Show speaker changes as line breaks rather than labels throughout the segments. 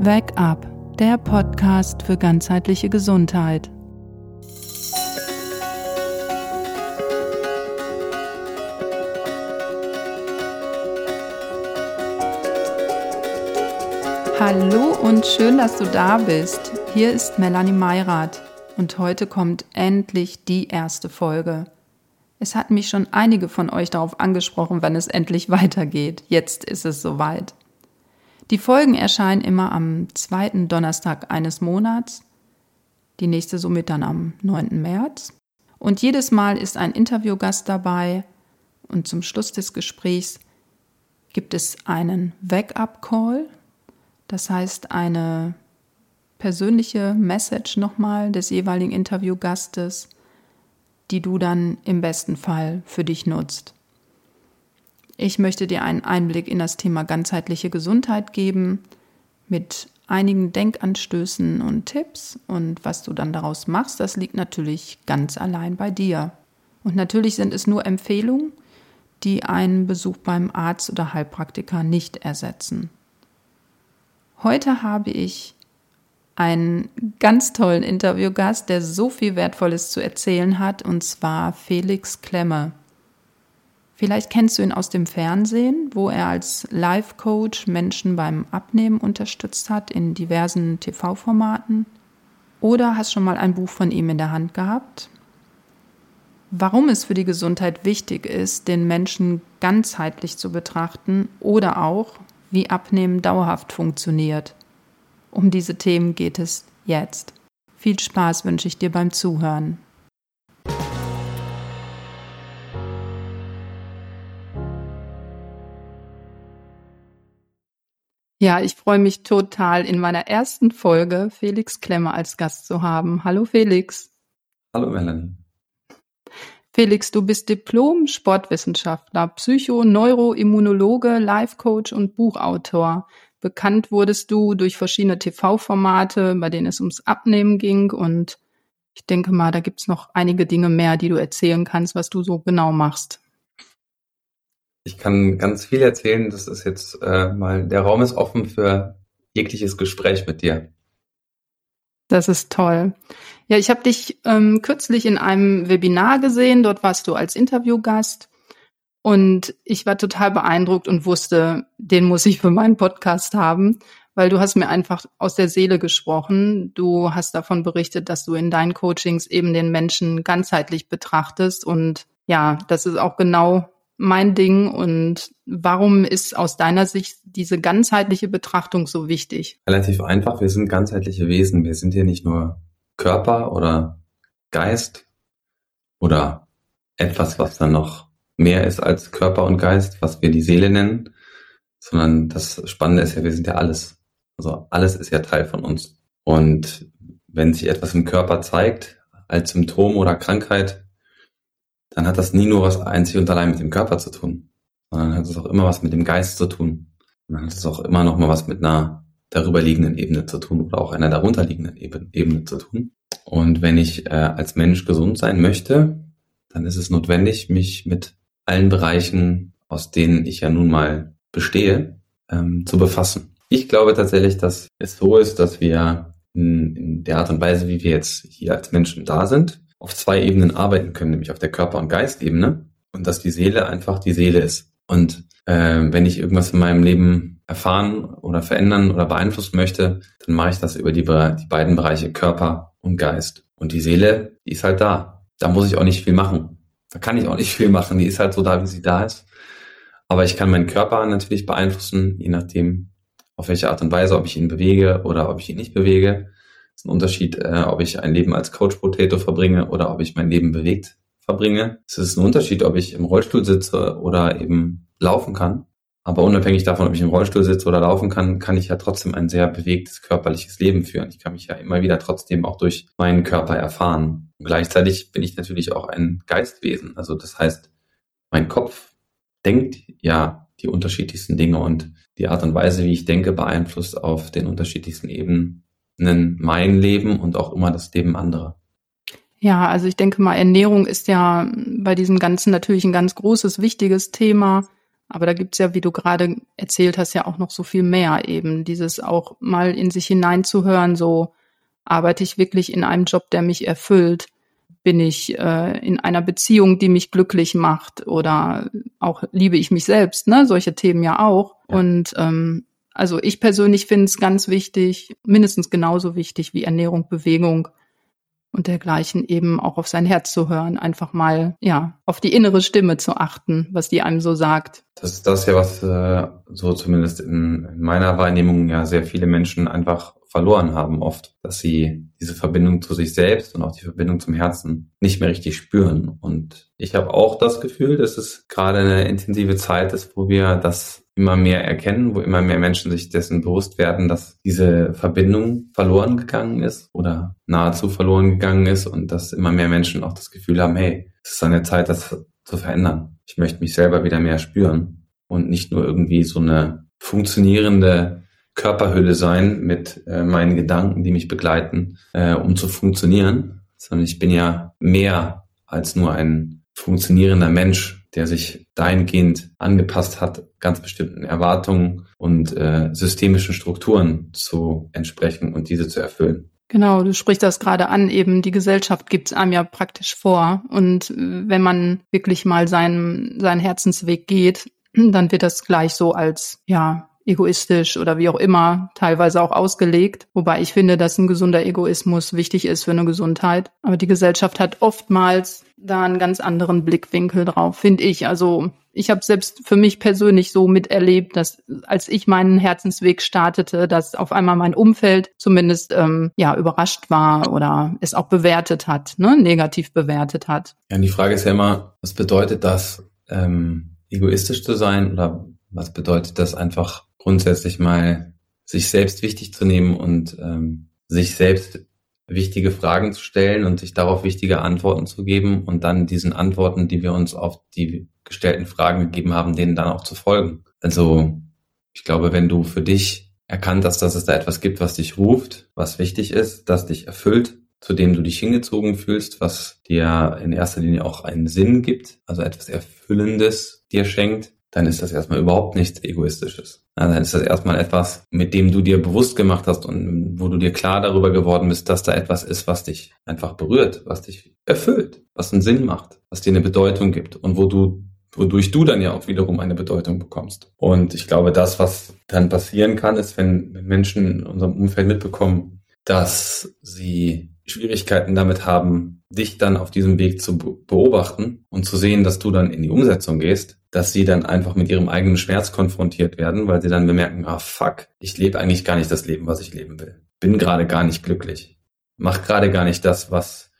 Wake Up, der Podcast für ganzheitliche Gesundheit. Hallo und schön, dass du da bist. Hier ist Melanie Meyrath und heute kommt endlich die erste Folge. Es hatten mich schon einige von euch darauf angesprochen, wann es endlich weitergeht. Jetzt ist es soweit. Die Folgen erscheinen immer am zweiten Donnerstag eines Monats, die nächste somit dann am 9. März. Und jedes Mal ist ein Interviewgast dabei und zum Schluss des Gesprächs gibt es einen Wake-up-Call, das heißt eine persönliche Message nochmal des jeweiligen Interviewgastes, die du dann im besten Fall für dich nutzt. Ich möchte dir einen Einblick in das Thema ganzheitliche Gesundheit geben mit einigen Denkanstößen und Tipps und was du dann daraus machst, das liegt natürlich ganz allein bei dir. Und natürlich sind es nur Empfehlungen, die einen Besuch beim Arzt oder Heilpraktiker nicht ersetzen. Heute habe ich einen ganz tollen Interviewgast, der so viel Wertvolles zu erzählen hat, und zwar Felix Klemme. Vielleicht kennst du ihn aus dem Fernsehen, wo er als Life-Coach Menschen beim Abnehmen unterstützt hat in diversen TV-Formaten. Oder hast schon mal ein Buch von ihm in der Hand gehabt. Warum es für die Gesundheit wichtig ist, den Menschen ganzheitlich zu betrachten oder auch, wie Abnehmen dauerhaft funktioniert. Um diese Themen geht es jetzt. Viel Spaß wünsche ich dir beim Zuhören. Ja, ich freue mich total, in meiner ersten Folge Felix Klemmer als Gast zu haben. Hallo Felix.
Hallo Melanie.
Felix, du bist Diplom-Sportwissenschaftler, Psycho-, Neuroimmunologe, Life-Coach und Buchautor. Bekannt wurdest du durch verschiedene TV-Formate, bei denen es ums Abnehmen ging. Und ich denke mal, da gibt's noch einige Dinge mehr, die du erzählen kannst, was du so genau machst.
Ich kann ganz viel erzählen. Das ist jetzt äh, mal, der Raum ist offen für jegliches Gespräch mit dir.
Das ist toll. Ja, ich habe dich ähm, kürzlich in einem Webinar gesehen. Dort warst du als Interviewgast. Und ich war total beeindruckt und wusste, den muss ich für meinen Podcast haben, weil du hast mir einfach aus der Seele gesprochen. Du hast davon berichtet, dass du in deinen Coachings eben den Menschen ganzheitlich betrachtest. Und ja, das ist auch genau mein Ding und warum ist aus deiner Sicht diese ganzheitliche Betrachtung so wichtig?
Relativ einfach. Wir sind ganzheitliche Wesen. Wir sind hier nicht nur Körper oder Geist oder etwas, was dann noch mehr ist als Körper und Geist, was wir die Seele nennen, sondern das Spannende ist ja, wir sind ja alles. Also alles ist ja Teil von uns. Und wenn sich etwas im Körper zeigt, als Symptom oder Krankheit, dann hat das nie nur was einzig und allein mit dem Körper zu tun, sondern hat es auch immer was mit dem Geist zu tun. Und dann hat es auch immer noch mal was mit einer darüberliegenden Ebene zu tun oder auch einer darunterliegenden Ebene zu tun. Und wenn ich äh, als Mensch gesund sein möchte, dann ist es notwendig, mich mit allen Bereichen, aus denen ich ja nun mal bestehe, ähm, zu befassen. Ich glaube tatsächlich, dass es so ist, dass wir in, in der Art und Weise, wie wir jetzt hier als Menschen da sind, auf zwei Ebenen arbeiten können, nämlich auf der Körper- und Geistebene und dass die Seele einfach die Seele ist. Und äh, wenn ich irgendwas in meinem Leben erfahren oder verändern oder beeinflussen möchte, dann mache ich das über die, die beiden Bereiche Körper und Geist. Und die Seele, die ist halt da. Da muss ich auch nicht viel machen. Da kann ich auch nicht viel machen. Die ist halt so da, wie sie da ist. Aber ich kann meinen Körper natürlich beeinflussen, je nachdem, auf welche Art und Weise, ob ich ihn bewege oder ob ich ihn nicht bewege ist ein Unterschied, äh, ob ich ein Leben als Coach Potato verbringe oder ob ich mein Leben bewegt verbringe. Es ist ein Unterschied, ob ich im Rollstuhl sitze oder eben laufen kann. Aber unabhängig davon, ob ich im Rollstuhl sitze oder laufen kann, kann ich ja trotzdem ein sehr bewegtes körperliches Leben führen. Ich kann mich ja immer wieder trotzdem auch durch meinen Körper erfahren. Und gleichzeitig bin ich natürlich auch ein Geistwesen. Also das heißt, mein Kopf denkt ja die unterschiedlichsten Dinge und die Art und Weise, wie ich denke, beeinflusst auf den unterschiedlichsten Ebenen mein Leben und auch immer das Leben anderer.
Ja, also ich denke mal, Ernährung ist ja bei diesem Ganzen natürlich ein ganz großes, wichtiges Thema. Aber da gibt's ja, wie du gerade erzählt hast, ja auch noch so viel mehr eben. Dieses auch mal in sich hineinzuhören, so arbeite ich wirklich in einem Job, der mich erfüllt? Bin ich äh, in einer Beziehung, die mich glücklich macht? Oder auch liebe ich mich selbst? Ne? Solche Themen ja auch. Ja. Und ähm, also ich persönlich finde es ganz wichtig, mindestens genauso wichtig wie Ernährung, Bewegung, und dergleichen eben auch auf sein Herz zu hören, einfach mal ja auf die innere Stimme zu achten, was die einem so sagt.
Das ist das ja, was äh, so zumindest in, in meiner Wahrnehmung ja sehr viele Menschen einfach verloren haben oft, dass sie diese Verbindung zu sich selbst und auch die Verbindung zum Herzen nicht mehr richtig spüren. Und ich habe auch das Gefühl, dass es gerade eine intensive Zeit ist, wo wir das immer mehr erkennen, wo immer mehr Menschen sich dessen bewusst werden, dass diese Verbindung verloren gegangen ist oder nahezu verloren gegangen ist und dass immer mehr Menschen auch das Gefühl haben, hey, es ist eine Zeit, das zu verändern. Ich möchte mich selber wieder mehr spüren und nicht nur irgendwie so eine funktionierende Körperhülle sein mit äh, meinen Gedanken, die mich begleiten, äh, um zu funktionieren, sondern ich bin ja mehr als nur ein funktionierender Mensch der sich dahingehend angepasst hat, ganz bestimmten Erwartungen und äh, systemischen Strukturen zu entsprechen und diese zu erfüllen.
Genau, du sprichst das gerade an, eben die Gesellschaft gibt es einem ja praktisch vor. Und wenn man wirklich mal seinen, seinen Herzensweg geht, dann wird das gleich so als, ja, egoistisch oder wie auch immer teilweise auch ausgelegt. Wobei ich finde, dass ein gesunder Egoismus wichtig ist für eine Gesundheit. Aber die Gesellschaft hat oftmals da einen ganz anderen Blickwinkel drauf, finde ich. Also ich habe selbst für mich persönlich so miterlebt, dass als ich meinen Herzensweg startete, dass auf einmal mein Umfeld zumindest ähm, ja überrascht war oder es auch bewertet hat, ne, negativ bewertet hat.
Ja, und die Frage ist ja immer, was bedeutet das, ähm, egoistisch zu sein oder was bedeutet das einfach grundsätzlich mal sich selbst wichtig zu nehmen und ähm, sich selbst wichtige Fragen zu stellen und sich darauf wichtige Antworten zu geben und dann diesen Antworten, die wir uns auf die gestellten Fragen gegeben haben, denen dann auch zu folgen. Also ich glaube, wenn du für dich erkannt hast, dass es da etwas gibt, was dich ruft, was wichtig ist, das dich erfüllt, zu dem du dich hingezogen fühlst, was dir in erster Linie auch einen Sinn gibt, also etwas Erfüllendes dir schenkt, dann ist das erstmal überhaupt nichts Egoistisches. dann ist das erstmal etwas, mit dem du dir bewusst gemacht hast und wo du dir klar darüber geworden bist, dass da etwas ist, was dich einfach berührt, was dich erfüllt, was einen Sinn macht, was dir eine Bedeutung gibt und wo du wodurch du dann ja auch wiederum eine Bedeutung bekommst. Und ich glaube, das, was dann passieren kann, ist, wenn Menschen in unserem Umfeld mitbekommen, dass sie Schwierigkeiten damit haben, dich dann auf diesem Weg zu beobachten und zu sehen, dass du dann in die Umsetzung gehst, dass sie dann einfach mit ihrem eigenen Schmerz konfrontiert werden, weil sie dann bemerken, ah fuck, ich lebe eigentlich gar nicht das Leben, was ich leben will. Bin gerade gar nicht glücklich. Mach gerade gar nicht das, was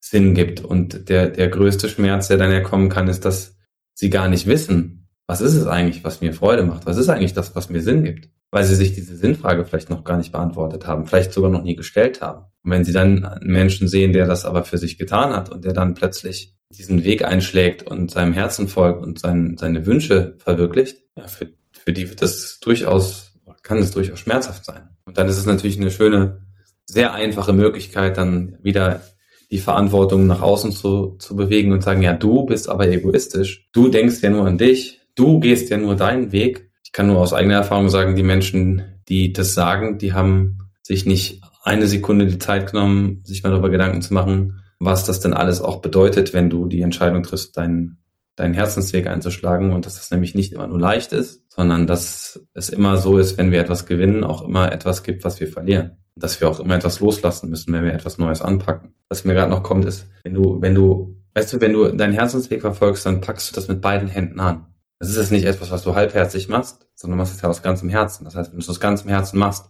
Sinn gibt. Und der, der größte Schmerz, der dann herkommen kann, ist, dass sie gar nicht wissen, was ist es eigentlich, was mir Freude macht? Was ist eigentlich das, was mir Sinn gibt? Weil sie sich diese Sinnfrage vielleicht noch gar nicht beantwortet haben, vielleicht sogar noch nie gestellt haben. Und wenn sie dann einen Menschen sehen, der das aber für sich getan hat und der dann plötzlich diesen Weg einschlägt und seinem Herzen folgt und sein, seine Wünsche verwirklicht, ja, für, für die wird das durchaus, kann es durchaus schmerzhaft sein. Und dann ist es natürlich eine schöne, sehr einfache Möglichkeit, dann wieder die Verantwortung nach außen zu, zu bewegen und sagen, ja, du bist aber egoistisch. Du denkst ja nur an dich. Du gehst ja nur deinen Weg. Ich kann nur aus eigener Erfahrung sagen, die Menschen, die das sagen, die haben sich nicht eine Sekunde die Zeit genommen, sich mal darüber Gedanken zu machen, was das denn alles auch bedeutet, wenn du die Entscheidung triffst, deinen, deinen Herzensweg einzuschlagen und dass das nämlich nicht immer nur leicht ist, sondern dass es immer so ist, wenn wir etwas gewinnen, auch immer etwas gibt, was wir verlieren. Dass wir auch immer etwas loslassen müssen, wenn wir etwas Neues anpacken. Was mir gerade noch kommt, ist, wenn du, wenn du, weißt du, wenn du deinen Herzensweg verfolgst, dann packst du das mit beiden Händen an. Das ist jetzt nicht etwas, was du halbherzig machst, sondern machst es ja aus ganzem Herzen. Das heißt, wenn du es aus ganzem Herzen machst,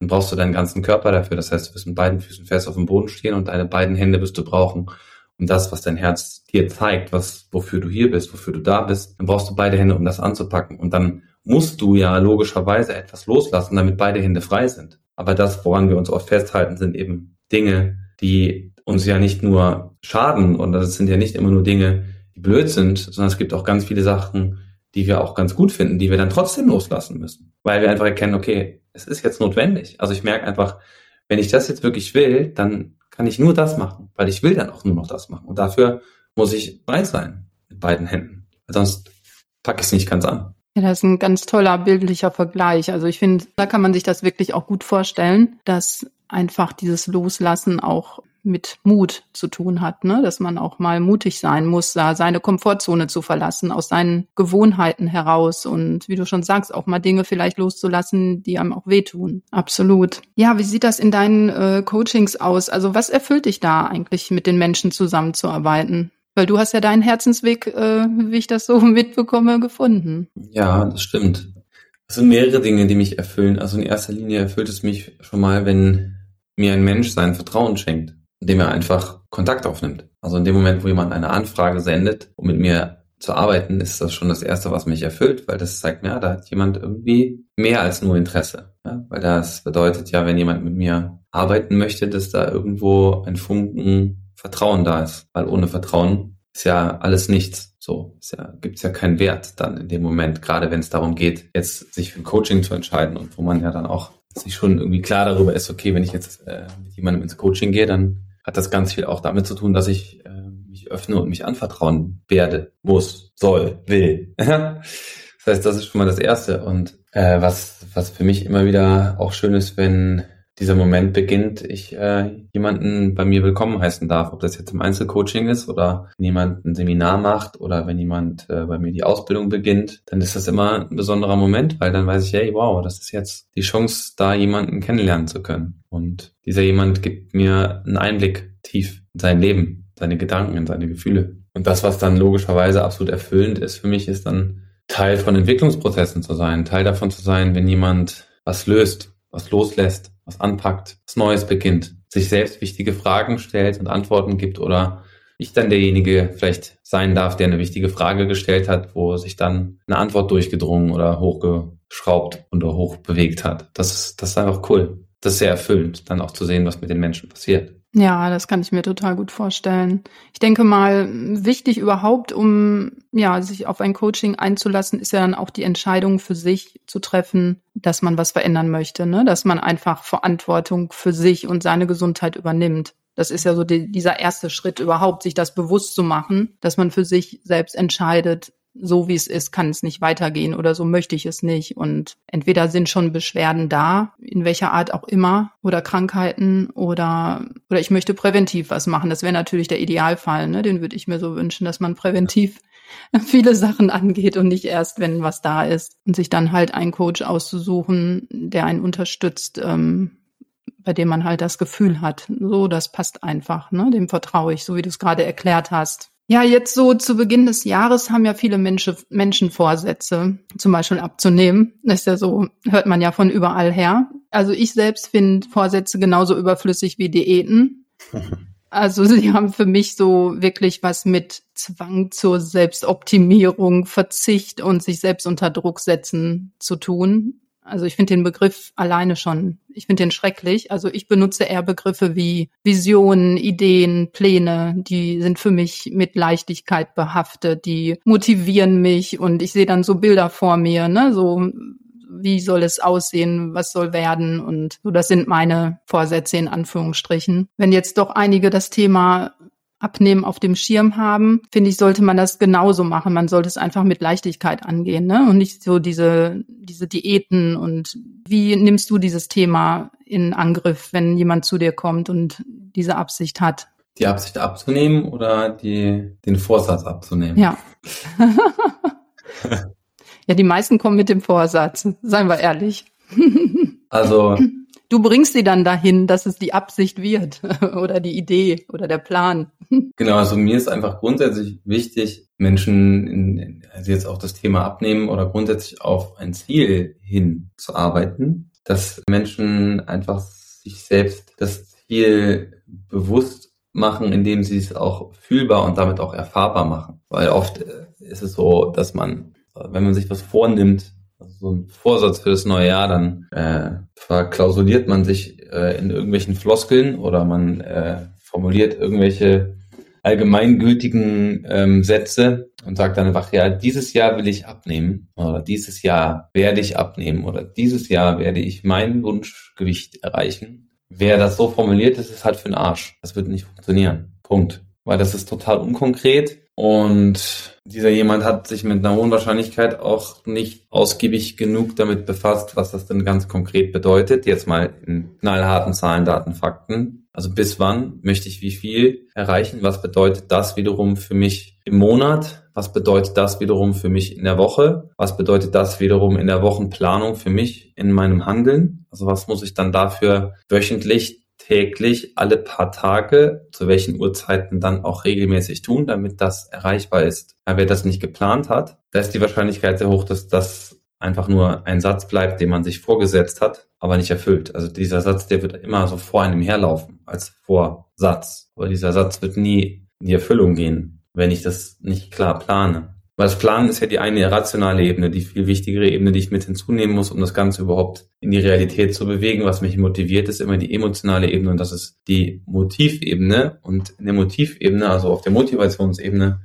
dann brauchst du deinen ganzen Körper dafür. Das heißt, du wirst mit beiden Füßen fest auf dem Boden stehen und deine beiden Hände wirst du brauchen, um das, was dein Herz dir zeigt, was, wofür du hier bist, wofür du da bist, dann brauchst du beide Hände, um das anzupacken. Und dann musst du ja logischerweise etwas loslassen, damit beide Hände frei sind. Aber das, woran wir uns oft festhalten, sind eben Dinge, die uns ja nicht nur schaden und das sind ja nicht immer nur Dinge, die blöd sind, sondern es gibt auch ganz viele Sachen, die wir auch ganz gut finden, die wir dann trotzdem loslassen müssen, weil wir einfach erkennen, okay, es ist jetzt notwendig. Also ich merke einfach, wenn ich das jetzt wirklich will, dann kann ich nur das machen, weil ich will dann auch nur noch das machen. Und dafür muss ich bereit sein mit beiden Händen. Sonst packe ich es nicht ganz an.
Ja, das ist ein ganz toller bildlicher Vergleich. Also ich finde, da kann man sich das wirklich auch gut vorstellen, dass einfach dieses Loslassen auch mit Mut zu tun hat, ne? dass man auch mal mutig sein muss, da seine Komfortzone zu verlassen, aus seinen Gewohnheiten heraus und wie du schon sagst, auch mal Dinge vielleicht loszulassen, die einem auch wehtun. Absolut. Ja, wie sieht das in deinen äh, Coachings aus? Also was erfüllt dich da eigentlich, mit den Menschen zusammenzuarbeiten? Weil du hast ja deinen Herzensweg, äh, wie ich das so mitbekomme, gefunden.
Ja, das stimmt. Es sind mehrere Dinge, die mich erfüllen. Also in erster Linie erfüllt es mich schon mal, wenn mir ein Mensch sein Vertrauen schenkt, indem er einfach Kontakt aufnimmt. Also in dem Moment, wo jemand eine Anfrage sendet, um mit mir zu arbeiten, ist das schon das Erste, was mich erfüllt, weil das zeigt mir, ja, da hat jemand irgendwie mehr als nur Interesse. Ja? Weil das bedeutet ja, wenn jemand mit mir arbeiten möchte, dass da irgendwo ein Funken Vertrauen da ist. Weil ohne Vertrauen ist ja alles nichts. So, ist ja, gibt's ja keinen Wert dann in dem Moment, gerade wenn es darum geht, jetzt sich für ein Coaching zu entscheiden und wo man ja dann auch sich schon irgendwie klar darüber ist, okay, wenn ich jetzt äh, mit jemandem ins Coaching gehe, dann hat das ganz viel auch damit zu tun, dass ich äh, mich öffne und mich anvertrauen werde, muss, soll, will. das heißt, das ist schon mal das Erste. Und äh, was, was für mich immer wieder auch schön ist, wenn dieser Moment beginnt, ich äh, jemanden bei mir willkommen heißen darf, ob das jetzt im Einzelcoaching ist oder wenn jemand ein Seminar macht oder wenn jemand äh, bei mir die Ausbildung beginnt, dann ist das immer ein besonderer Moment, weil dann weiß ich, hey, wow, das ist jetzt die Chance, da jemanden kennenlernen zu können. Und dieser jemand gibt mir einen Einblick tief in sein Leben, seine Gedanken, in seine Gefühle. Und das, was dann logischerweise absolut erfüllend ist für mich, ist dann Teil von Entwicklungsprozessen zu sein, Teil davon zu sein, wenn jemand was löst, was loslässt, was anpackt, was Neues beginnt, sich selbst wichtige Fragen stellt und Antworten gibt oder ich dann derjenige vielleicht sein darf, der eine wichtige Frage gestellt hat, wo sich dann eine Antwort durchgedrungen oder hochgeschraubt oder hochbewegt hat. Das ist, das ist einfach cool. Das ist sehr erfüllend, dann auch zu sehen, was mit den Menschen passiert.
Ja, das kann ich mir total gut vorstellen. Ich denke mal, wichtig überhaupt, um ja, sich auf ein Coaching einzulassen, ist ja dann auch die Entscheidung für sich zu treffen, dass man was verändern möchte, ne? dass man einfach Verantwortung für sich und seine Gesundheit übernimmt. Das ist ja so die, dieser erste Schritt überhaupt, sich das bewusst zu machen, dass man für sich selbst entscheidet, so wie es ist, kann es nicht weitergehen oder so möchte ich es nicht. Und entweder sind schon Beschwerden da, in welcher Art auch immer, oder Krankheiten oder, oder ich möchte präventiv was machen. Das wäre natürlich der Idealfall, ne? Den würde ich mir so wünschen, dass man präventiv viele Sachen angeht und nicht erst, wenn was da ist. Und sich dann halt einen Coach auszusuchen, der einen unterstützt, ähm, bei dem man halt das Gefühl hat, so, das passt einfach, ne? Dem vertraue ich, so wie du es gerade erklärt hast. Ja, jetzt so zu Beginn des Jahres haben ja viele Menschen, Menschen Vorsätze, zum Beispiel abzunehmen. Das ist ja so, hört man ja von überall her. Also ich selbst finde Vorsätze genauso überflüssig wie Diäten. Also sie haben für mich so wirklich was mit Zwang zur Selbstoptimierung, Verzicht und sich selbst unter Druck setzen zu tun. Also ich finde den Begriff alleine schon, ich finde den schrecklich. Also ich benutze eher Begriffe wie Visionen, Ideen, Pläne, die sind für mich mit Leichtigkeit behaftet, die motivieren mich und ich sehe dann so Bilder vor mir, ne, so wie soll es aussehen, was soll werden und so, das sind meine Vorsätze in Anführungsstrichen. Wenn jetzt doch einige das Thema Abnehmen auf dem Schirm haben, finde ich, sollte man das genauso machen. Man sollte es einfach mit Leichtigkeit angehen, ne? Und nicht so diese, diese Diäten und wie nimmst du dieses Thema in Angriff, wenn jemand zu dir kommt und diese Absicht hat?
Die Absicht abzunehmen oder die, den Vorsatz abzunehmen?
Ja. ja, die meisten kommen mit dem Vorsatz, seien wir ehrlich.
also
du bringst sie dann dahin, dass es die Absicht wird oder die Idee oder der Plan.
Genau, also mir ist einfach grundsätzlich wichtig, Menschen, in, also jetzt auch das Thema abnehmen oder grundsätzlich auf ein Ziel hin zu arbeiten, dass Menschen einfach sich selbst das Ziel bewusst machen, indem sie es auch fühlbar und damit auch erfahrbar machen. Weil oft äh, ist es so, dass man, wenn man sich was vornimmt, so ein Vorsatz für das neue Jahr, dann äh, verklausuliert man sich äh, in irgendwelchen Floskeln oder man äh, formuliert irgendwelche allgemeingültigen ähm, Sätze und sagt dann einfach, ja, dieses Jahr will ich abnehmen oder dieses Jahr werde ich abnehmen oder dieses Jahr werde ich mein Wunschgewicht erreichen. Wer das so formuliert, das ist halt für den Arsch. Das wird nicht funktionieren. Punkt. Weil das ist total unkonkret Und dieser jemand hat sich mit einer hohen Wahrscheinlichkeit auch nicht ausgiebig genug damit befasst, was das denn ganz konkret bedeutet. Jetzt mal in knallharten Zahlen, Daten, Fakten. Also bis wann möchte ich wie viel erreichen? Was bedeutet das wiederum für mich im Monat? Was bedeutet das wiederum für mich in der Woche? Was bedeutet das wiederum in der Wochenplanung für mich in meinem Handeln? Also was muss ich dann dafür wöchentlich täglich alle paar Tage, zu welchen Uhrzeiten dann auch regelmäßig tun, damit das erreichbar ist. Aber wer das nicht geplant hat, da ist die Wahrscheinlichkeit sehr hoch, dass das einfach nur ein Satz bleibt, den man sich vorgesetzt hat, aber nicht erfüllt. Also dieser Satz, der wird immer so vor einem herlaufen als Vorsatz. Aber dieser Satz wird nie in die Erfüllung gehen, wenn ich das nicht klar plane. Weil das Planen ist ja die eine rationale Ebene, die viel wichtigere Ebene, die ich mit hinzunehmen muss, um das Ganze überhaupt in die Realität zu bewegen. Was mich motiviert, ist immer die emotionale Ebene und das ist die Motivebene. Und in der Motivebene, also auf der Motivationsebene,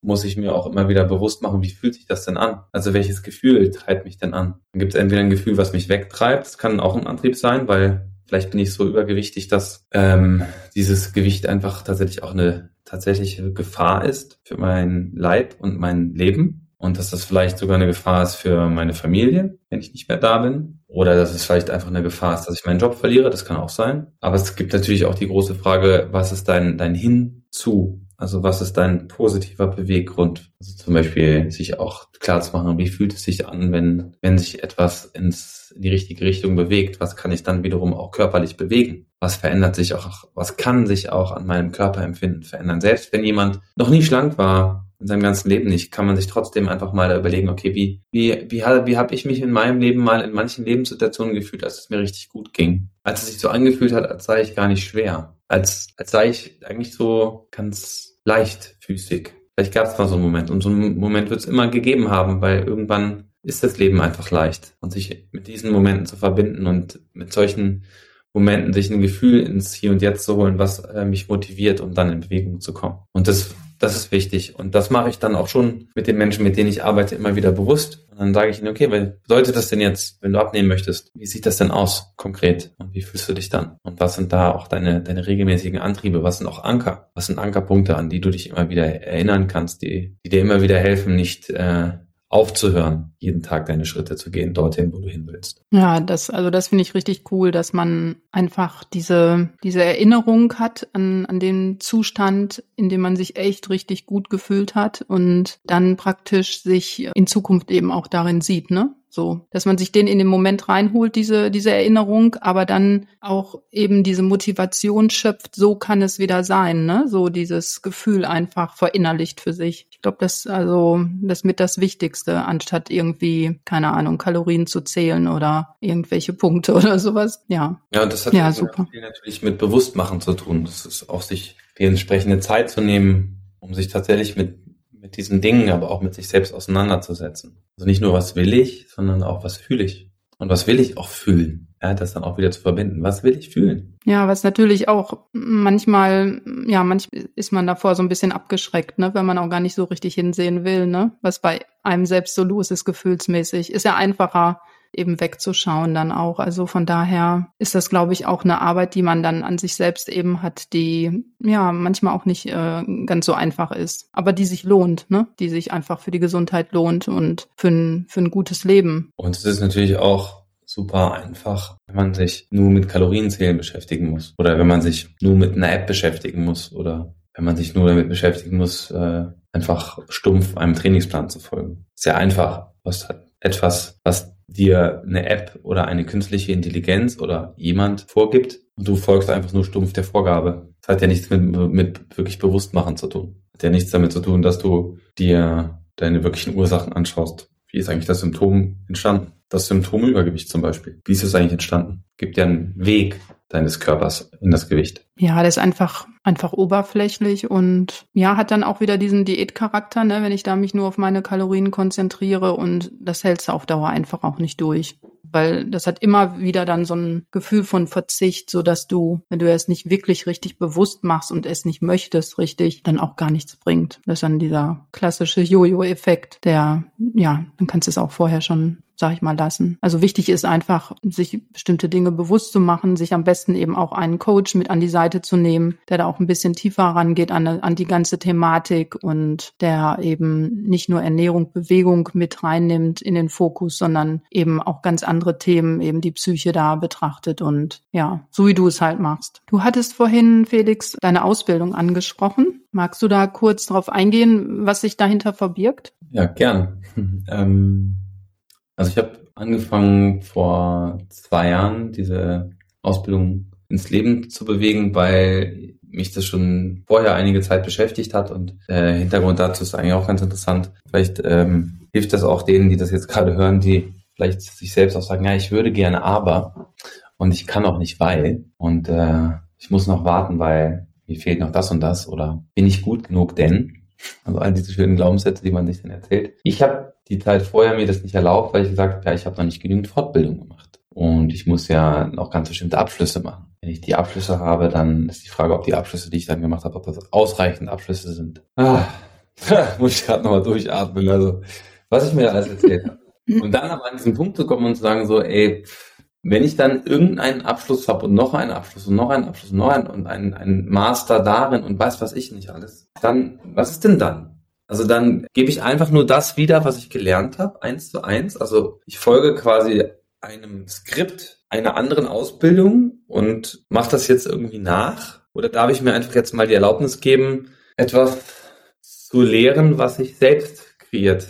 muss ich mir auch immer wieder bewusst machen, wie fühlt sich das denn an? Also welches Gefühl treibt mich denn an? Dann gibt es entweder ein Gefühl, was mich wegtreibt, das kann auch ein Antrieb sein, weil vielleicht bin ich so übergewichtig, dass ähm, dieses Gewicht einfach tatsächlich auch eine tatsächliche Gefahr ist für mein Leib und mein Leben und dass das vielleicht sogar eine Gefahr ist für meine Familie, wenn ich nicht mehr da bin. Oder dass es vielleicht einfach eine Gefahr ist, dass ich meinen Job verliere, das kann auch sein. Aber es gibt natürlich auch die große Frage, was ist dein, dein Hinzu? Also was ist dein positiver Beweggrund? Also zum Beispiel sich auch klar zu machen, wie fühlt es sich an, wenn, wenn sich etwas ins, in die richtige Richtung bewegt? Was kann ich dann wiederum auch körperlich bewegen? Was verändert sich auch, was kann sich auch an meinem Körperempfinden verändern? Selbst wenn jemand noch nie schlank war, in seinem ganzen Leben nicht, kann man sich trotzdem einfach mal überlegen, okay, wie, wie, wie, wie habe ich mich in meinem Leben mal in manchen Lebenssituationen gefühlt, als es mir richtig gut ging? Als es sich so angefühlt hat, als sei ich gar nicht schwer. Als, als sei ich eigentlich so ganz leichtfüßig. Vielleicht gab es mal so einen Moment. Und so einen Moment wird es immer gegeben haben, weil irgendwann ist das Leben einfach leicht. Und sich mit diesen Momenten zu verbinden und mit solchen Momenten sich ein Gefühl ins Hier und Jetzt zu holen, was äh, mich motiviert, um dann in Bewegung zu kommen. Und das das ist wichtig. Und das mache ich dann auch schon mit den Menschen, mit denen ich arbeite, immer wieder bewusst. Und dann sage ich ihnen, okay, was bedeutet das denn jetzt, wenn du abnehmen möchtest? Wie sieht das denn aus konkret? Und wie fühlst du dich dann? Und was sind da auch deine, deine regelmäßigen Antriebe? Was sind auch Anker? Was sind Ankerpunkte, an die du dich immer wieder erinnern kannst, die, die dir immer wieder helfen, nicht äh, aufzuhören, jeden Tag deine Schritte zu gehen, dorthin, wo du hin willst.
Ja, das, also das finde ich richtig cool, dass man einfach diese, diese Erinnerung hat an, an den Zustand, in dem man sich echt richtig gut gefühlt hat und dann praktisch sich in Zukunft eben auch darin sieht, ne? So, dass man sich den in den Moment reinholt, diese, diese Erinnerung, aber dann auch eben diese Motivation schöpft, so kann es wieder sein, ne? So dieses Gefühl einfach verinnerlicht für sich. Ich glaube, das also das mit das Wichtigste, anstatt irgendwie, keine Ahnung, Kalorien zu zählen oder irgendwelche Punkte oder sowas. Ja.
Ja, das hat ja, super. natürlich mit Bewusstmachen zu tun. Das ist auch sich die entsprechende Zeit zu nehmen, um sich tatsächlich mit mit diesen Dingen, aber auch mit sich selbst auseinanderzusetzen. Also nicht nur, was will ich, sondern auch, was fühle ich. Und was will ich auch fühlen? Ja, das dann auch wieder zu verbinden. Was will ich fühlen?
Ja, was natürlich auch manchmal, ja, manchmal ist man davor so ein bisschen abgeschreckt, ne, wenn man auch gar nicht so richtig hinsehen will, ne, was bei einem selbst so los ist, gefühlsmäßig. Ist ja einfacher, eben wegzuschauen dann auch. Also von daher ist das, glaube ich, auch eine Arbeit, die man dann an sich selbst eben hat, die ja manchmal auch nicht äh, ganz so einfach ist, aber die sich lohnt, ne? Die sich einfach für die Gesundheit lohnt und für ein, für ein gutes Leben.
Und es ist natürlich auch super einfach, wenn man sich nur mit Kalorienzählen beschäftigen muss oder wenn man sich nur mit einer App beschäftigen muss oder wenn man sich nur damit beschäftigen muss, äh, einfach stumpf einem Trainingsplan zu folgen. Sehr einfach. Was hat etwas, was dir eine App oder eine künstliche Intelligenz oder jemand vorgibt und du folgst einfach nur stumpf der Vorgabe. Das hat ja nichts mit, mit wirklich Bewusstmachen zu tun. Hat ja nichts damit zu tun, dass du dir deine wirklichen Ursachen anschaust. Wie ist eigentlich das Symptom entstanden? Das Symptom Übergewicht zum Beispiel. Wie ist es eigentlich entstanden? Gibt ja einen Weg deines Körpers in das Gewicht.
Ja, das ist einfach, einfach oberflächlich und ja, hat dann auch wieder diesen Diätcharakter, ne, wenn ich da mich nur auf meine Kalorien konzentriere und das hältst du auf Dauer einfach auch nicht durch. Weil das hat immer wieder dann so ein Gefühl von Verzicht, so dass du, wenn du es nicht wirklich richtig bewusst machst und es nicht möchtest richtig, dann auch gar nichts bringt. Das ist dann dieser klassische Jojo-Effekt, der, ja, dann kannst du es auch vorher schon sag ich mal, lassen. Also wichtig ist einfach, sich bestimmte Dinge bewusst zu machen, sich am besten eben auch einen Coach mit an die Seite zu nehmen, der da auch ein bisschen tiefer rangeht an, an die ganze Thematik und der eben nicht nur Ernährung, Bewegung mit reinnimmt in den Fokus, sondern eben auch ganz andere Themen, eben die Psyche da betrachtet und ja, so wie du es halt machst. Du hattest vorhin, Felix, deine Ausbildung angesprochen. Magst du da kurz drauf eingehen, was sich dahinter verbirgt?
Ja, gern. ähm, also ich habe angefangen vor zwei Jahren diese Ausbildung ins Leben zu bewegen, weil mich das schon vorher einige Zeit beschäftigt hat und äh, Hintergrund dazu ist eigentlich auch ganz interessant. Vielleicht ähm, hilft das auch denen, die das jetzt gerade hören, die vielleicht sich selbst auch sagen, ja, ich würde gerne, aber und ich kann auch nicht, weil und äh, ich muss noch warten, weil mir fehlt noch das und das oder bin ich gut genug, denn also all diese schönen Glaubenssätze, die man sich dann erzählt. Ich habe die Zeit vorher mir das nicht erlaubt, weil ich gesagt habe, ja, ich habe noch nicht genügend Fortbildung gemacht. Und ich muss ja noch ganz bestimmte Abschlüsse machen. Wenn ich die Abschlüsse habe, dann ist die Frage, ob die Abschlüsse, die ich dann gemacht habe, ob das ausreichend Abschlüsse sind. Ah, muss ich gerade nochmal durchatmen. Also, was ich mir da alles erzählt habe. Und dann aber an diesen Punkt zu kommen und zu sagen so, ey, wenn ich dann irgendeinen Abschluss habe und noch einen Abschluss und noch einen Abschluss und noch einen und einen, einen Master darin und weiß was ich nicht alles, dann, was ist denn dann? Also dann gebe ich einfach nur das wieder, was ich gelernt habe, eins zu eins. Also ich folge quasi einem Skript einer anderen Ausbildung und mache das jetzt irgendwie nach? Oder darf ich mir einfach jetzt mal die Erlaubnis geben, etwas zu lehren, was ich selbst kreiert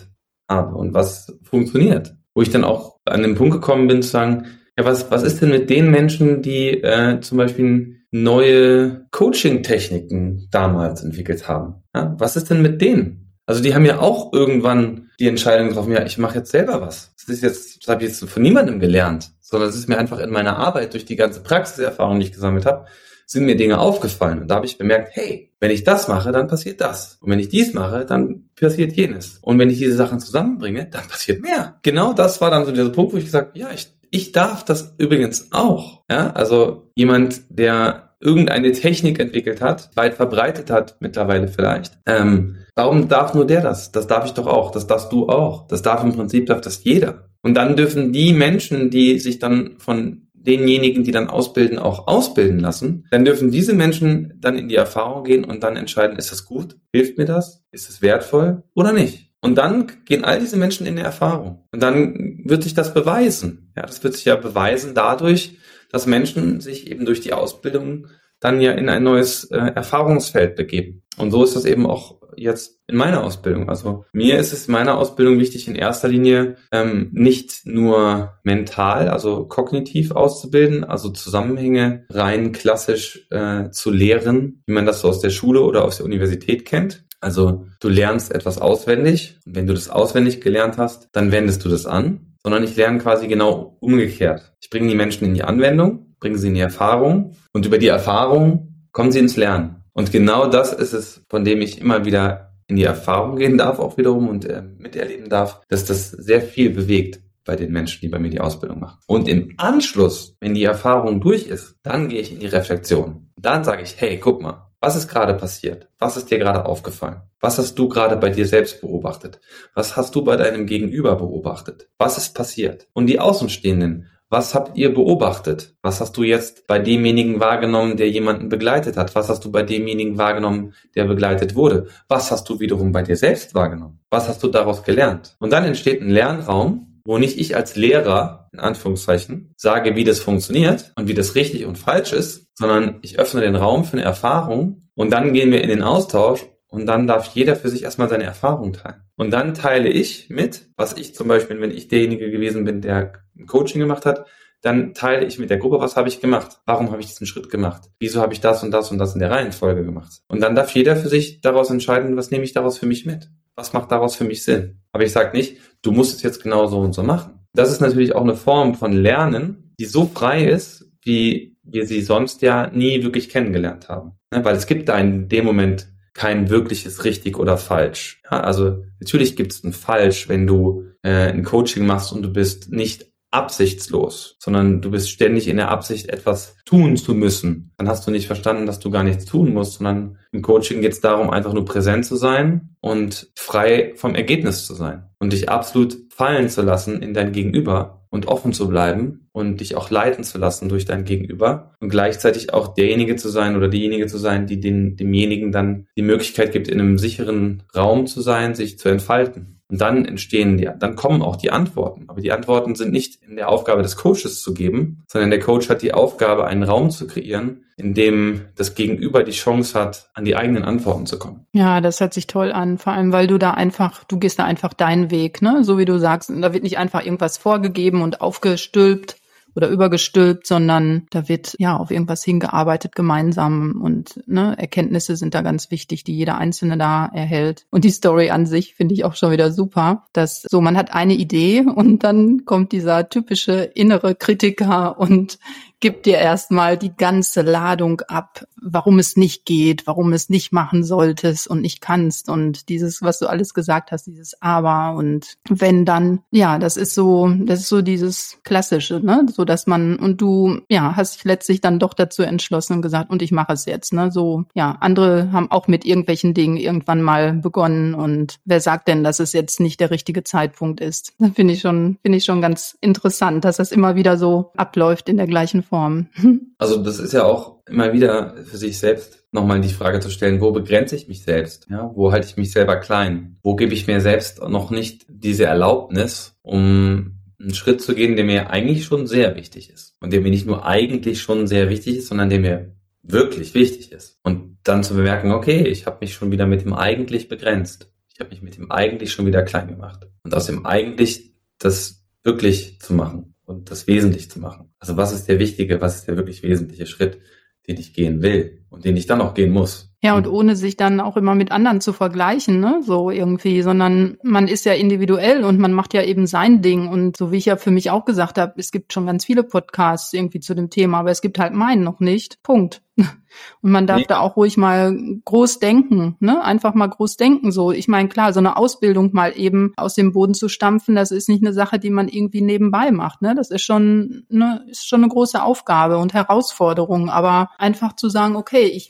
habe und was funktioniert? Wo ich dann auch an den Punkt gekommen bin zu sagen, ja, was, was ist denn mit den Menschen, die äh, zum Beispiel neue Coaching-Techniken damals entwickelt haben? Ja, was ist denn mit denen? Also die haben ja auch irgendwann die Entscheidung getroffen, ja, ich mache jetzt selber was. Das ist jetzt, das habe ich jetzt von niemandem gelernt, sondern es ist mir einfach in meiner Arbeit durch die ganze Praxiserfahrung, die ich gesammelt habe, sind mir Dinge aufgefallen. Und da habe ich bemerkt, hey, wenn ich das mache, dann passiert das. Und wenn ich dies mache, dann passiert jenes. Und wenn ich diese Sachen zusammenbringe, dann passiert mehr. Genau das war dann so dieser Punkt, wo ich gesagt ja, ich ich darf das übrigens auch. Ja, also jemand, der irgendeine Technik entwickelt hat, weit verbreitet hat mittlerweile vielleicht. Ähm, warum darf nur der das? Das darf ich doch auch. Das darfst du auch. Das darf im Prinzip darf das jeder. Und dann dürfen die Menschen, die sich dann von denjenigen, die dann ausbilden, auch ausbilden lassen, dann dürfen diese Menschen dann in die Erfahrung gehen und dann entscheiden, ist das gut? Hilft mir das? Ist es wertvoll oder nicht? Und dann gehen all diese Menschen in die Erfahrung. Und dann wird sich das beweisen. Ja, das wird sich ja beweisen dadurch, dass Menschen sich eben durch die Ausbildung dann ja in ein neues äh, Erfahrungsfeld begeben. Und so ist das eben auch jetzt in meiner Ausbildung. Also mir ist es in meiner Ausbildung wichtig, in erster Linie ähm, nicht nur mental, also kognitiv auszubilden, also Zusammenhänge rein klassisch äh, zu lehren, wie man das so aus der Schule oder aus der Universität kennt, also du lernst etwas auswendig. Wenn du das auswendig gelernt hast, dann wendest du das an. Sondern ich lerne quasi genau umgekehrt. Ich bringe die Menschen in die Anwendung, bringe sie in die Erfahrung und über die Erfahrung kommen sie ins Lernen. Und genau das ist es, von dem ich immer wieder in die Erfahrung gehen darf, auch wiederum und äh, miterleben darf, dass das sehr viel bewegt bei den Menschen, die bei mir die Ausbildung machen. Und im Anschluss, wenn die Erfahrung durch ist, dann gehe ich in die Reflexion. Dann sage ich, hey, guck mal, was ist gerade passiert? Was ist dir gerade aufgefallen? Was hast du gerade bei dir selbst beobachtet? Was hast du bei deinem Gegenüber beobachtet? Was ist passiert? Und die Außenstehenden, was habt ihr beobachtet? Was hast du jetzt bei demjenigen wahrgenommen, der jemanden begleitet hat? Was hast du bei demjenigen wahrgenommen, der begleitet wurde? Was hast du wiederum bei dir selbst wahrgenommen? Was hast du daraus gelernt? Und dann entsteht ein Lernraum, wo nicht ich als Lehrer, in Anführungszeichen, sage, wie das funktioniert und wie das richtig und falsch ist, sondern ich öffne den Raum für eine Erfahrung und dann gehen wir in den Austausch und dann darf jeder für sich erstmal seine Erfahrung teilen. Und dann teile ich mit, was ich zum Beispiel, wenn ich derjenige gewesen bin, der ein Coaching gemacht hat, dann teile ich mit der Gruppe, was habe ich gemacht? Warum habe ich diesen Schritt gemacht? Wieso habe ich das und das und das in der Reihenfolge gemacht? Und dann darf jeder für sich daraus entscheiden, was nehme ich daraus für mich mit? Was macht daraus für mich Sinn? Aber ich sage nicht, du musst es jetzt genau so und so machen. Das ist natürlich auch eine Form von Lernen, die so frei ist, wie wir sie sonst ja nie wirklich kennengelernt haben. Weil es gibt da in dem Moment kein wirkliches richtig oder falsch. Ja, also natürlich gibt es ein falsch, wenn du äh, ein Coaching machst und du bist nicht absichtslos, sondern du bist ständig in der Absicht, etwas tun zu müssen. Dann hast du nicht verstanden, dass du gar nichts tun musst, sondern im Coaching geht es darum, einfach nur präsent zu sein und frei vom Ergebnis zu sein und dich absolut fallen zu lassen in dein Gegenüber und offen zu bleiben und dich auch leiten zu lassen durch dein Gegenüber und gleichzeitig auch derjenige zu sein oder diejenige zu sein, die den, demjenigen dann die Möglichkeit gibt, in einem sicheren Raum zu sein, sich zu entfalten. Und dann entstehen die, dann kommen auch die Antworten. Aber die Antworten sind nicht in der Aufgabe des Coaches zu geben, sondern der Coach hat die Aufgabe, einen Raum zu kreieren, in dem das Gegenüber die Chance hat, an die eigenen Antworten zu kommen.
Ja, das hört sich toll an. Vor allem, weil du da einfach, du gehst da einfach deinen Weg, ne? So wie du sagst. Da wird nicht einfach irgendwas vorgegeben und aufgestülpt, oder übergestülpt, sondern da wird ja auf irgendwas hingearbeitet gemeinsam und ne, Erkenntnisse sind da ganz wichtig, die jeder Einzelne da erhält. Und die Story an sich finde ich auch schon wieder super, dass so man hat eine Idee und dann kommt dieser typische innere Kritiker und gibt dir erstmal die ganze Ladung ab, warum es nicht geht, warum es nicht machen solltest und nicht kannst und dieses, was du alles gesagt hast, dieses Aber und wenn dann, ja, das ist so, das ist so dieses klassische, ne, so dass man und du, ja, hast dich letztlich dann doch dazu entschlossen und gesagt und ich mache es jetzt, ne, so, ja, andere haben auch mit irgendwelchen Dingen irgendwann mal begonnen und wer sagt denn, dass es jetzt nicht der richtige Zeitpunkt ist? Finde ich schon, finde ich schon ganz interessant, dass das immer wieder so abläuft in der gleichen Form.
Also das ist ja auch immer wieder für sich selbst nochmal die Frage zu stellen, wo begrenze ich mich selbst? Ja, wo halte ich mich selber klein? Wo gebe ich mir selbst noch nicht diese Erlaubnis, um einen Schritt zu gehen, der mir eigentlich schon sehr wichtig ist. Und der mir nicht nur eigentlich schon sehr wichtig ist, sondern der mir wirklich wichtig ist. Und dann zu bemerken, okay, ich habe mich schon wieder mit dem eigentlich begrenzt. Ich habe mich mit dem eigentlich schon wieder klein gemacht. Und aus dem eigentlich das wirklich zu machen und das wesentlich zu machen. Also was ist der wichtige, was ist der wirklich wesentliche Schritt, den ich gehen will und den ich dann auch gehen muss.
Ja, und ohne sich dann auch immer mit anderen zu vergleichen, ne, so irgendwie, sondern man ist ja individuell und man macht ja eben sein Ding. Und so wie ich ja für mich auch gesagt habe, es gibt schon ganz viele Podcasts irgendwie zu dem Thema, aber es gibt halt meinen noch nicht. Punkt. Und man darf nee. da auch ruhig mal groß denken, ne? Einfach mal groß denken. So, ich meine, klar, so eine Ausbildung mal eben aus dem Boden zu stampfen, das ist nicht eine Sache, die man irgendwie nebenbei macht. Ne? Das ist schon, ne, ist schon eine große Aufgabe und Herausforderung. Aber einfach zu sagen, okay, ich,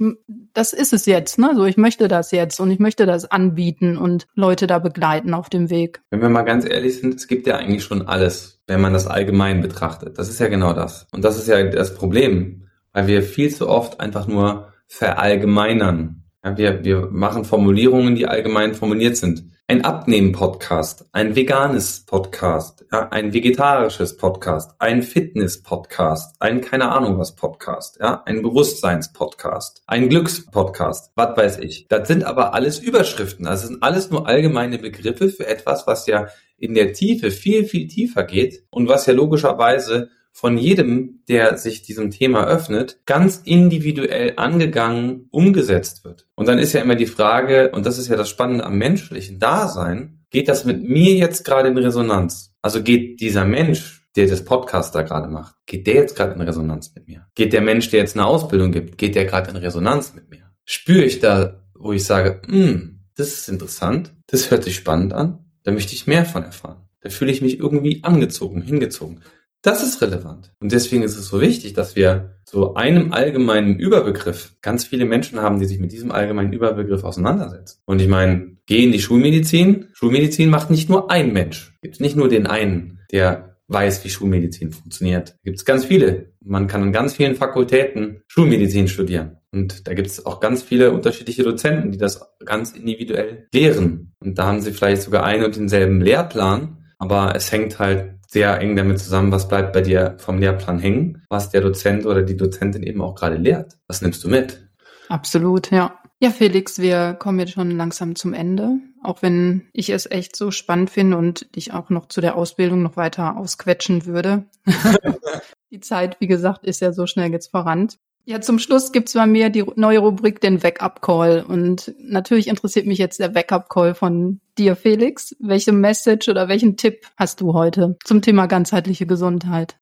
das ist es jetzt, ne? So, ich möchte das jetzt und ich möchte das anbieten und Leute da begleiten auf dem Weg.
Wenn wir mal ganz ehrlich sind, es gibt ja eigentlich schon alles, wenn man das allgemein betrachtet. Das ist ja genau das. Und das ist ja das Problem weil wir viel zu oft einfach nur verallgemeinern. Ja, wir, wir machen Formulierungen, die allgemein formuliert sind. Ein Abnehmen-Podcast, ein veganes Podcast, ja, ein vegetarisches Podcast, ein Fitness-Podcast, ein keine Ahnung was Podcast, ja, ein Bewusstseins-Podcast, ein Glücks-Podcast, was weiß ich. Das sind aber alles Überschriften. Das sind alles nur allgemeine Begriffe für etwas, was ja in der Tiefe viel, viel tiefer geht und was ja logischerweise von jedem, der sich diesem Thema öffnet, ganz individuell angegangen, umgesetzt wird. Und dann ist ja immer die Frage, und das ist ja das Spannende am menschlichen Dasein, geht das mit mir jetzt gerade in Resonanz? Also geht dieser Mensch, der das Podcast da gerade macht, geht der jetzt gerade in Resonanz mit mir? Geht der Mensch, der jetzt eine Ausbildung gibt, geht der gerade in Resonanz mit mir? Spüre ich da, wo ich sage, hm, das ist interessant, das hört sich spannend an, da möchte ich mehr von erfahren. Da fühle ich mich irgendwie angezogen, hingezogen. Das ist relevant. Und deswegen ist es so wichtig, dass wir so einem allgemeinen Überbegriff ganz viele Menschen haben, die sich mit diesem allgemeinen Überbegriff auseinandersetzen. Und ich meine, geh in die Schulmedizin. Schulmedizin macht nicht nur ein Mensch. Gibt nicht nur den einen, der weiß, wie Schulmedizin funktioniert. Gibt es ganz viele. Man kann an ganz vielen Fakultäten Schulmedizin studieren. Und da gibt es auch ganz viele unterschiedliche Dozenten, die das ganz individuell lehren. Und da haben sie vielleicht sogar einen und denselben Lehrplan, aber es hängt halt sehr eng damit zusammen, was bleibt bei dir vom Lehrplan hängen, was der Dozent oder die Dozentin eben auch gerade lehrt. Was nimmst du mit?
Absolut, ja. Ja, Felix, wir kommen jetzt schon langsam zum Ende. Auch wenn ich es echt so spannend finde und dich auch noch zu der Ausbildung noch weiter ausquetschen würde. die Zeit, wie gesagt, ist ja so schnell jetzt voran. Ja, zum Schluss gibt's bei mir die neue Rubrik, den Wake-up-Call. Und natürlich interessiert mich jetzt der Wake-up-Call von dir, Felix. Welche Message oder welchen Tipp hast du heute zum Thema ganzheitliche Gesundheit?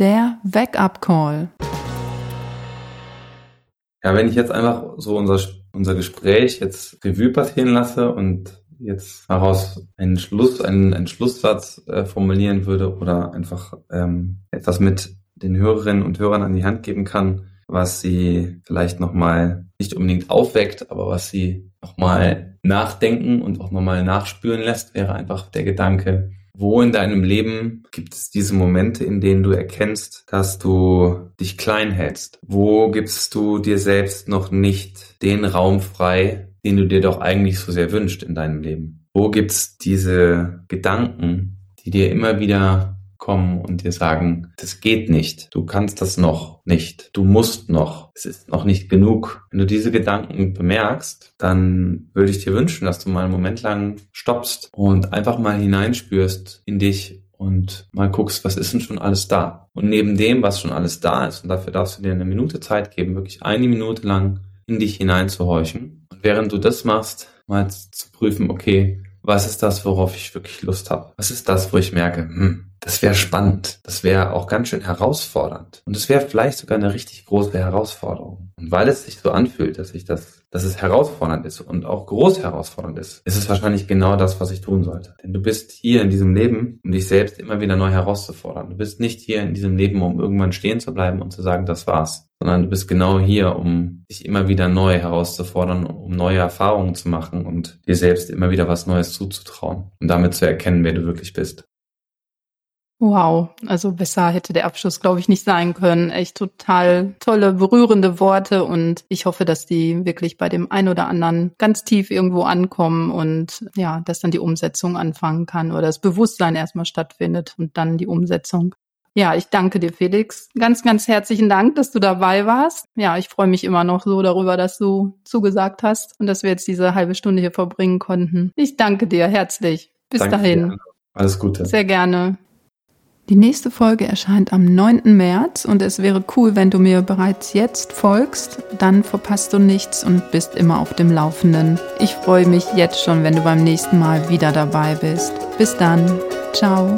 Der Wake-up-Call.
Ja, wenn ich jetzt einfach so unser, unser Gespräch jetzt Revue passieren lasse und jetzt daraus einen Schluss, einen, einen Schlusssatz äh, formulieren würde oder einfach ähm, etwas mit den Hörerinnen und Hörern an die Hand geben kann, was sie vielleicht nochmal nicht unbedingt aufweckt, aber was sie nochmal nachdenken und auch nochmal nachspüren lässt, wäre einfach der Gedanke, wo in deinem Leben gibt es diese Momente, in denen du erkennst, dass du dich klein hältst? Wo gibst du dir selbst noch nicht den Raum frei, den du dir doch eigentlich so sehr wünscht in deinem Leben? Wo gibt's diese Gedanken, die dir immer wieder kommen und dir sagen, das geht nicht, du kannst das noch nicht, du musst noch, es ist noch nicht genug. Wenn du diese Gedanken bemerkst, dann würde ich dir wünschen, dass du mal einen Moment lang stoppst und einfach mal hineinspürst in dich und mal guckst, was ist denn schon alles da? Und neben dem, was schon alles da ist, und dafür darfst du dir eine Minute Zeit geben, wirklich eine Minute lang in dich hineinzuhorchen. Und während du das machst, mal zu prüfen, okay, was ist das, worauf ich wirklich Lust habe? Was ist das, wo ich merke, hm, das wäre spannend. Das wäre auch ganz schön herausfordernd. Und es wäre vielleicht sogar eine richtig große Herausforderung. Und weil es sich so anfühlt, dass ich das, dass es herausfordernd ist und auch groß herausfordernd ist, ist es wahrscheinlich genau das, was ich tun sollte. Denn du bist hier in diesem Leben, um dich selbst immer wieder neu herauszufordern. Du bist nicht hier in diesem Leben, um irgendwann stehen zu bleiben und zu sagen, das war's. Sondern du bist genau hier, um dich immer wieder neu herauszufordern, um neue Erfahrungen zu machen und dir selbst immer wieder was Neues zuzutrauen und damit zu erkennen, wer du wirklich bist.
Wow, also besser hätte der Abschluss, glaube ich, nicht sein können. Echt total tolle, berührende Worte und ich hoffe, dass die wirklich bei dem einen oder anderen ganz tief irgendwo ankommen und ja, dass dann die Umsetzung anfangen kann oder das Bewusstsein erstmal stattfindet und dann die Umsetzung. Ja, ich danke dir, Felix. Ganz, ganz herzlichen Dank, dass du dabei warst. Ja, ich freue mich immer noch so darüber, dass du zugesagt hast und dass wir jetzt diese halbe Stunde hier verbringen konnten. Ich danke dir herzlich. Bis danke dahin. Dir.
Alles Gute.
Sehr gerne. Die nächste Folge erscheint am 9. März und es wäre cool, wenn du mir bereits jetzt folgst. Dann verpasst du nichts und bist immer auf dem Laufenden. Ich freue mich jetzt schon, wenn du beim nächsten Mal wieder dabei bist. Bis dann. Ciao.